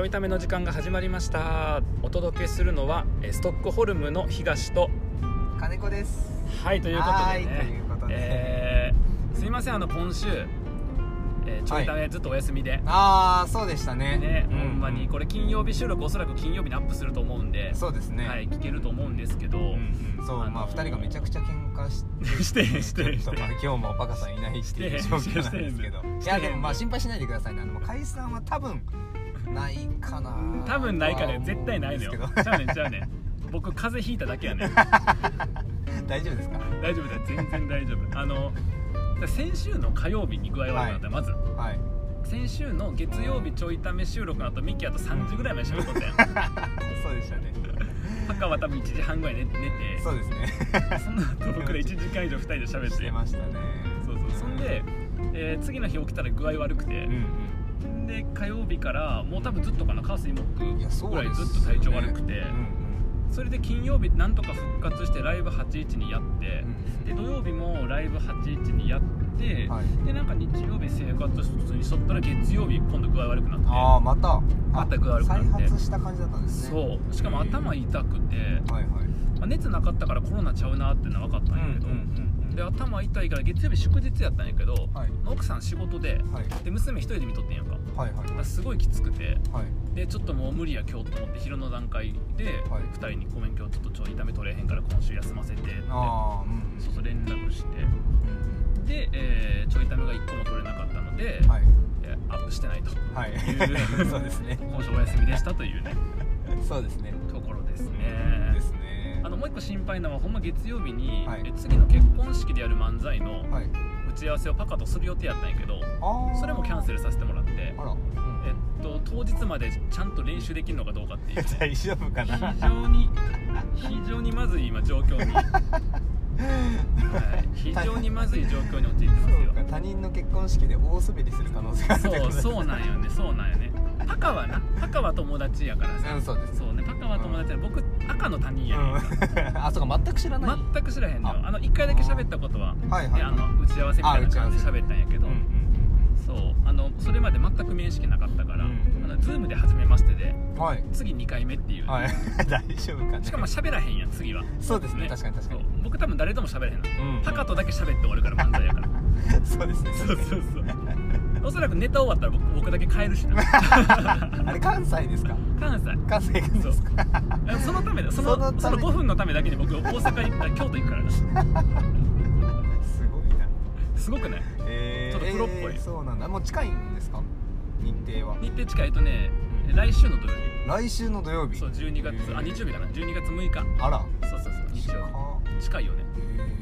ちょいための時間が始まりました。お届けするのはえストックホルムの東と。金子です。はいということではいねということで。えーすいませんあの今週、えーちょいためずっとお休みで、ああそうでしたね。ね、うほんまにこれ金曜日収録おそらく金曜日にアップすると思うんで、そうですね。はい、聞けると思うんですけど、うんうん。そう、あのーまあ二人がめちゃくちゃ喧嘩し してしてちょっとまあ今日もバカさんいないっていう状況なんですけど。いやでもまあ心配しないでくださいね。あの解散は多分ないかな。多分ないかね。絶対ないのよ。ちゃうねんちゃうねん。僕風邪ひいただけやねん。大丈夫ですか？大丈夫だよ。全然大丈夫。あの先週の火曜日に具合悪くなった、まず。はい。先週の月曜日ちょいため収録の後ミキあと3時ぐらいまで仕事ったやん。そうでしたね。パカは多分1時半ぐらい寝寝て。そうですね。その後僕ら1時間以上2人で喋って。してましたね。そうそう。そんで、えー次の日起きたら具合悪くて。う、んで火曜日からもう多分ずっとかな火水木ぐらいずっと体調悪くて、うんそれで金曜日なんとか復活してライブ81にやってうん、で土曜日もライブ81にやって、はい。でなんか日曜日生活普通にしとったら月曜日今度具合悪くなって。ああまた。また具合悪くなって。再発した感じだったんですね。そう。しかも頭痛くて、はいはい。まあ、熱なかったからコロナちゃうなっていうのは分かったんやけど、で頭痛いから月曜日祝日やったんやけど、はい。奥さん仕事ではい。で娘一人で見とってんやんか。だはいはい。からすごいきつくて。はい。でちょっともう無理や今日と思って昼の段階ではい。2人に「ごめん今日ちょっとちょい痛め取れへんから今週休ませて」って。うんそうそう連絡して。うんで、えーちょい痛めが1個も取れなかったので、はい。えーアップしてないと。はい。い うそうですね。今週お休みでしたというね。そうですね。ところですねのもう一個心配なのはほんま月曜日に、はい。え次の結婚式でやる漫才のはい。打ち合わせをパカとする予定やったんやけどそれもキャンセルさせてもらってあら、うん。えっと当日までちゃんと練習できるのかどうかっていう。大丈夫かな。非常に非常にまずい今状況に、はい、非常にまずい状況に陥ってますそうよか他人の結婚式で大滑りする可能性があるってそうそうなんよねそうなんよね。パカはなパカは友達やからさ。うんそうですそうね。パカは友達や僕赤の他人やねん。うん。あそうか全く知らない。全く知らへんのよあ。あの1回だけ喋ったことははいはいであの打ち合わせみたいな感じで喋ったんやけど、うんうんそうあのそれまで全く面識なかったから、うんあの Zoom で初めましてでうんはい。次2回目っていう、はい。大丈夫かね。しかも喋らへんやん次は。そうですね。確かに確かに。僕多分誰とも喋れへんの、うん。パカとだけ喋って終わるから漫才やから。そうですね。そうそうそうおそらくネタ終わったら僕僕だけ帰るしな。あれ関西ですか？関西。関西ですか？あそのためだ。そのそのそのため5分のためだけに僕大阪行った京都行くからな。すごいな。すごくない？えー、ちょっとプロっぽい。えーそうなんだ。もう近いんですか？日程は。日程近いとね来週の土曜来週の土曜日？日そう12月。あ日曜日かな。12月6日。あら。そうそうそう。日曜日。近いよね。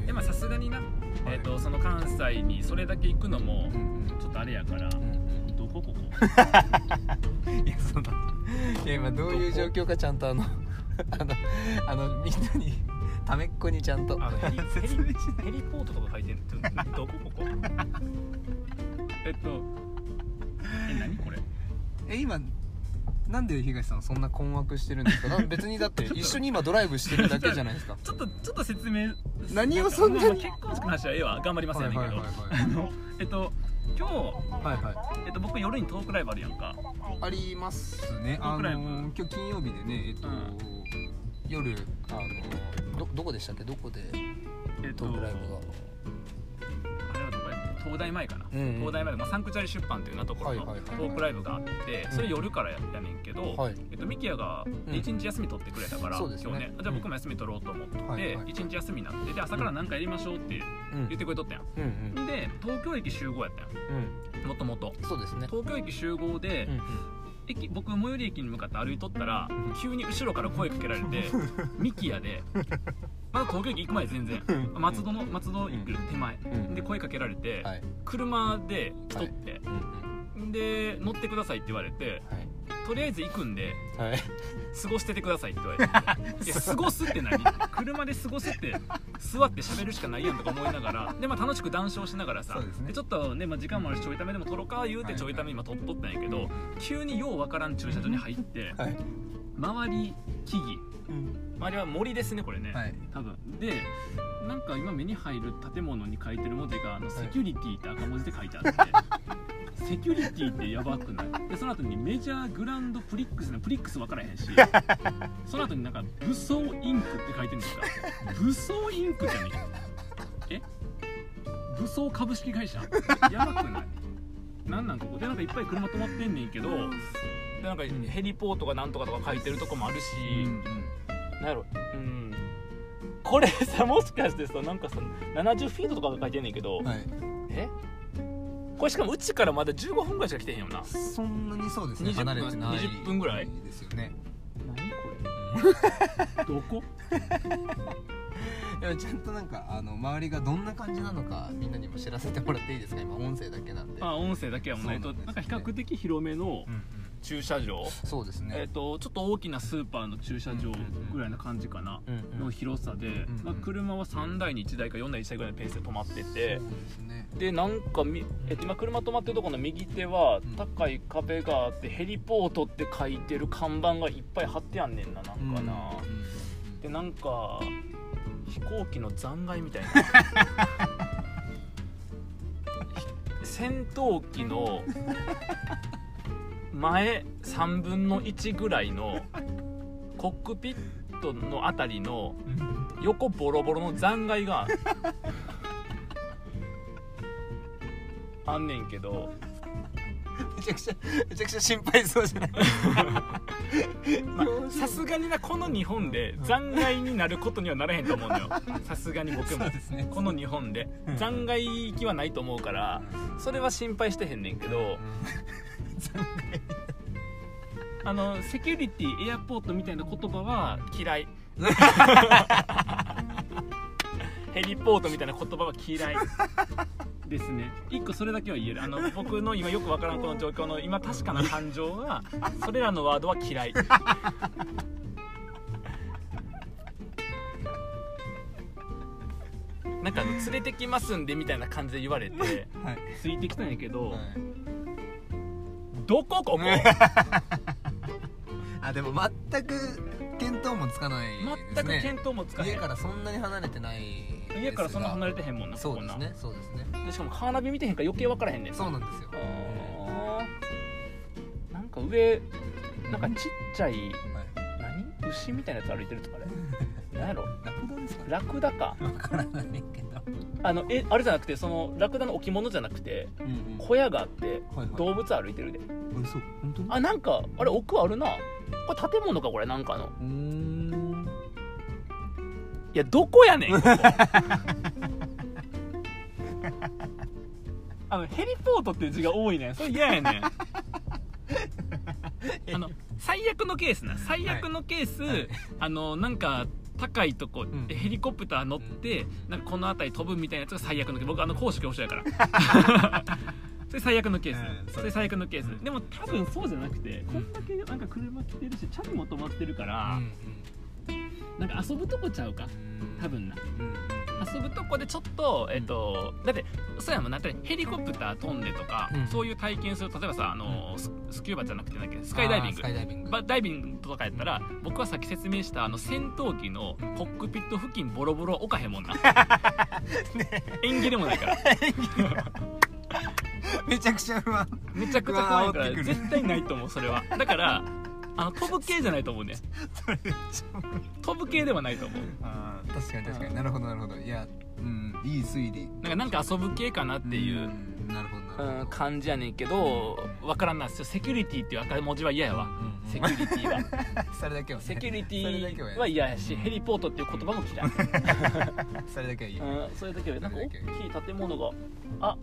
でまあさすがにな、えー、とその関西にそれだけ行くのもちょっとあれやから、どこここ？いやそのいや今どういう状況かちゃんとあの あのあのみんなにためっこにちゃんとあのヘリ ヘリヘリポートとか書いてんのどこここ？えっとえ何これ？え今なんで東さんそんな困惑してるんですか？な別にだって一緒に今ドライブしてるだけじゃないですか？ちょっとちょっと説明何をそんなに？まあ結婚式の話はええわ頑張りますやねんけど、えっと今日、はいはい。えっと、僕夜にトークライブあるやんか。ありますね。あの今日金曜日でねえっと、うん。夜あのどどこでしたっけ？どこでえっとトークライブが？東大前かな、うんうん。東大前まあ、サンクチャリ出版っていうようなところのトークライブがあってうん。それ夜からやったねんけど、はい。えっと、ミキヤがうん。1日休み取ってくれたから、そうですね。今日ねじゃあ僕も休み取ろうと思って、はいはい。1日休みになってで朝から何かやりましょうってうん。言ってくれとったやん、うんうん。で東京駅集合やったやうん。んもともと。そうですね。東京駅集合で、うんうん駅僕最寄り駅に向かって歩いとったらうん急に後ろから声かけられてミキヤで。まだ東京駅行く前全然。うん松戸の松戸行く手前。うんで声かけられてはい。車で来とって。で乗ってくださいって言われてはいとりあえず行くんではい。過ごしててくださいって言われて。いや過ごすって何？車で過ごすって座って喋るしかないやんとか思いながらで、まあ、楽しく談笑しながらさね。ちょっとね、まあ、時間もあるしちょいためでも撮ろうか言うてちょいため今撮っとったんやけど、急にようわからん駐車場に入って、はい。周り木々。周りは森ですねこれね、はい。多分。でなんか今目に入る建物に書いてる文字があのセキュリティって赤文字で書いてあって、セキュリティってやばくない？でその後にメジャーグランドプリックスのプリックス分からへんし その後になんか武装インクって書いてるんですか。武装インクって何え。武装株式会社？やばくない？なんなんここ？でなんかいっぱい車止まってんねんけどでなんかヘリポートがなんとかとか書いてるとこもあるし、なんやろうん。これさもしかしてさなんかさ70フィートとかが書いてんねんけど、はい。え？これしかもうちからまだ15分ぐらいしか来てへんよな。そんなにそうですね。20離れてない20分ぐらい。ですよね。何これ？どこ？でもちゃんとなんかあの周りがどんな感じなのかみんなにも知らせてもらっていいですか？今音声だけなんで。あ音声だけはもうね。なんか比較的広めの駐車場、そうですね。えっ、とちょっと大きなスーパーの駐車場ぐらいな感じかな、の広さで、車は3台に1台か4台1台ぐらいのペースで止まってて、ですね。でなんかみ、えっと、今車止まってるところの右手はん。高い壁があってヘリポートって書いてる看板がいっぱい貼ってあんねんななんかな、でなんか飛行機の残骸みたいな。戦闘機の前3分の1ぐらいのコックピットのあたりの横ボロボロの残骸が あんねんけどめちゃくちゃめちゃくちゃ心配そうじゃない？まあさすがになこの日本で残骸になることにはならへんと思うのよ。さすがに僕も。ね。この日本で。残骸行きはないと思うからそれは心配してへんねんけどあのセキュリティエアポートみたいな言葉は嫌い。ヘリポートみたいな言葉は嫌いですね。一個それだけは言える。あの 僕の今よくわからんこの状況の今確かな感情は それらのワードは嫌い。なんかあの連れてきますんでみたいな感じで言われてはい。ついてきたんやけど、はい。どこここ？あでも全く見当もつかないね。全く見当もつかへん。家からそんなに離れてない家からそんな離れてへんもんなそうですね。そうですね。でしかもカーナビ見てへんから余計分からへんねんそうなんですよ。なんか上なんかちっちゃいはい何牛みたいなやつ歩いてるとかね何やろ？ラクダですかね。ラクダか。わからないけど。あのえあれじゃなくてそのラクダの置物じゃなくて小屋があって動物歩いてるで。あそう本当に？あなんかあれ奥あるな。これ建物かこれなんかの。うーんいやどこやねん。あのヘリポートっていう字が多いねん。それ嫌やねん。あの最悪のケースな。最悪のケース、はい。あのなんか高いとこ、ん。ヘリコプター乗って、なんかこの辺り飛ぶみたいなやつが最悪のケース僕あの高所恐怖症やから。それ最悪のケース、うんそれ最悪のケース、うん。でも多分そうじゃなくて、こんだけなんか車来てるしチャリも止まってるから、なんか遊ぶとこちゃうか？多分な。うんうん遊ぶとこでちょっと、えっとだってそうやもんな。だってヘリコプター飛んでとか、うん。そういう体験する例えばさあの、ススキューバじゃなくてなんスカイダイビング。ダイビング。ばダイビングとかやったら僕はさっき説明したあの戦闘機のコックピット付近ボロボロ置かへんもんな、縁起でもないから。めちゃくちゃ不安。めちゃくちゃ怖いから絶対ないと思うそれは。だからあの飛ぶ系じゃないと思うね。飛ぶ系ではないと思う。あー確かに確かに。なるほどなるほど。いやうんいい推理。なんかなんか遊ぶ系かなっていう、んなるほどなるほどうん、感じやねんけどわからんないですよ。セキュリティっていう赤文字は嫌やわ。うん。うんセキュリティは。それだけは。ねセキュリティは嫌。やしヘリポートっていう言葉も嫌い、それだけはいいうん、それだけはなんか大きい建物があ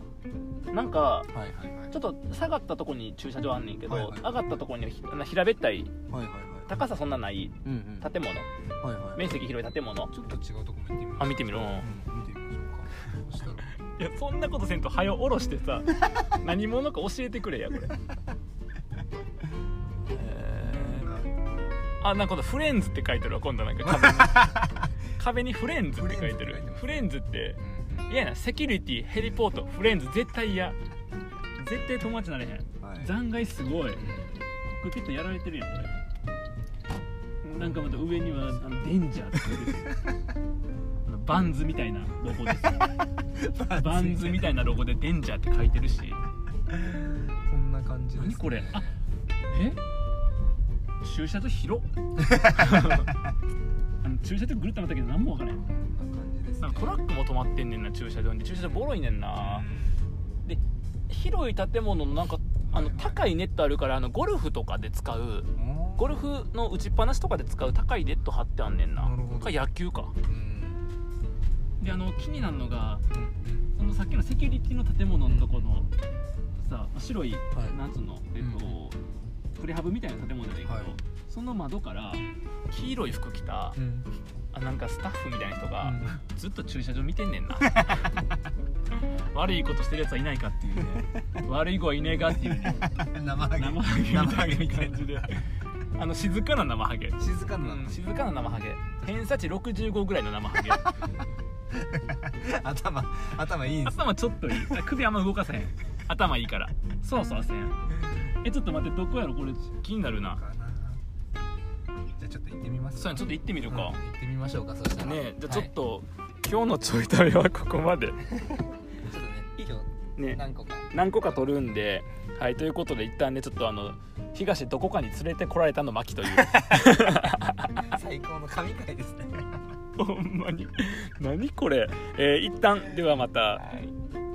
なんかはいはいはい。ちょっと下がったとこに駐車場あんねんけど、はいはい。上がったとこに平べったいはいはい高さそんなないうんうん。建物。はいはい面積広い建物。ちょっと違うとこも行ってみあ見てみろ。うん見てみましょうかいやそんなことせんと早下ろしてさ 何者か教えてくれやこれ。えーあなんかフレンズって書いてるわ今度なんか。壁に壁にフレンズって書いてる。フフレンズってうん嫌やなセキュリティヘリポートフレンズ絶対嫌。絶対友達なれへん。はい。残骸すごい。コックピットやられてるやんこれ。なんかまた上にはあのデンジャーって書いてるバンズみたいなロゴです。バンズみたいなロゴでデンジャーって書いてるし。そんな感じです、何これ？あえ？駐車場広っ。あの駐車場ぐるっとなったけど何も分からへん。こんな感じです、なんかトラックも止まってんねんな駐車場に。駐車場ボロいねんな。で広い建物のなんかあのはいはい高いネットあるからあのゴルフとかで使う。うんゴルフの打ちっぱなしとかで使う高いネット張ってあんねんな。なるほど。か野球か。うんであの気になるのがうんそのさっきのセキュリティの建物のとこのさ白い、はい。なんつうのえっと、プレハブみたいな建物だけど、はい。その窓から黄色い服着たうん。あなんかスタッフみたいな人が、うん。ずっと駐車場見てんねんな。悪いことしてるやつはいないかっていうね。悪い子はいねえかっていうね。生ハゲ。生ハゲみたいな。感じであの静かな生ハゲ。静かなうん静かな生ハゲ。偏差値65ぐらいの生ハゲ頭頭いいんです頭ちょっといい。首あんま動かせへん。頭いいから。そうそうせん。えちょっと待ってどこやろ？これ気になるな。じゃあちょっと行ってみますそうやちょっと行ってみるか、うん行ってみましょうかそしたら。ねじゃあちょっはいと、今日のちょい旅はここまで。ちょっとね今日ね。何個か。何個か取るんではいということで一旦ねちょっとあの東どこかに連れてこられたの巻という。最高の神回ですねほんまに。何これ、えー一旦ではまた。はい。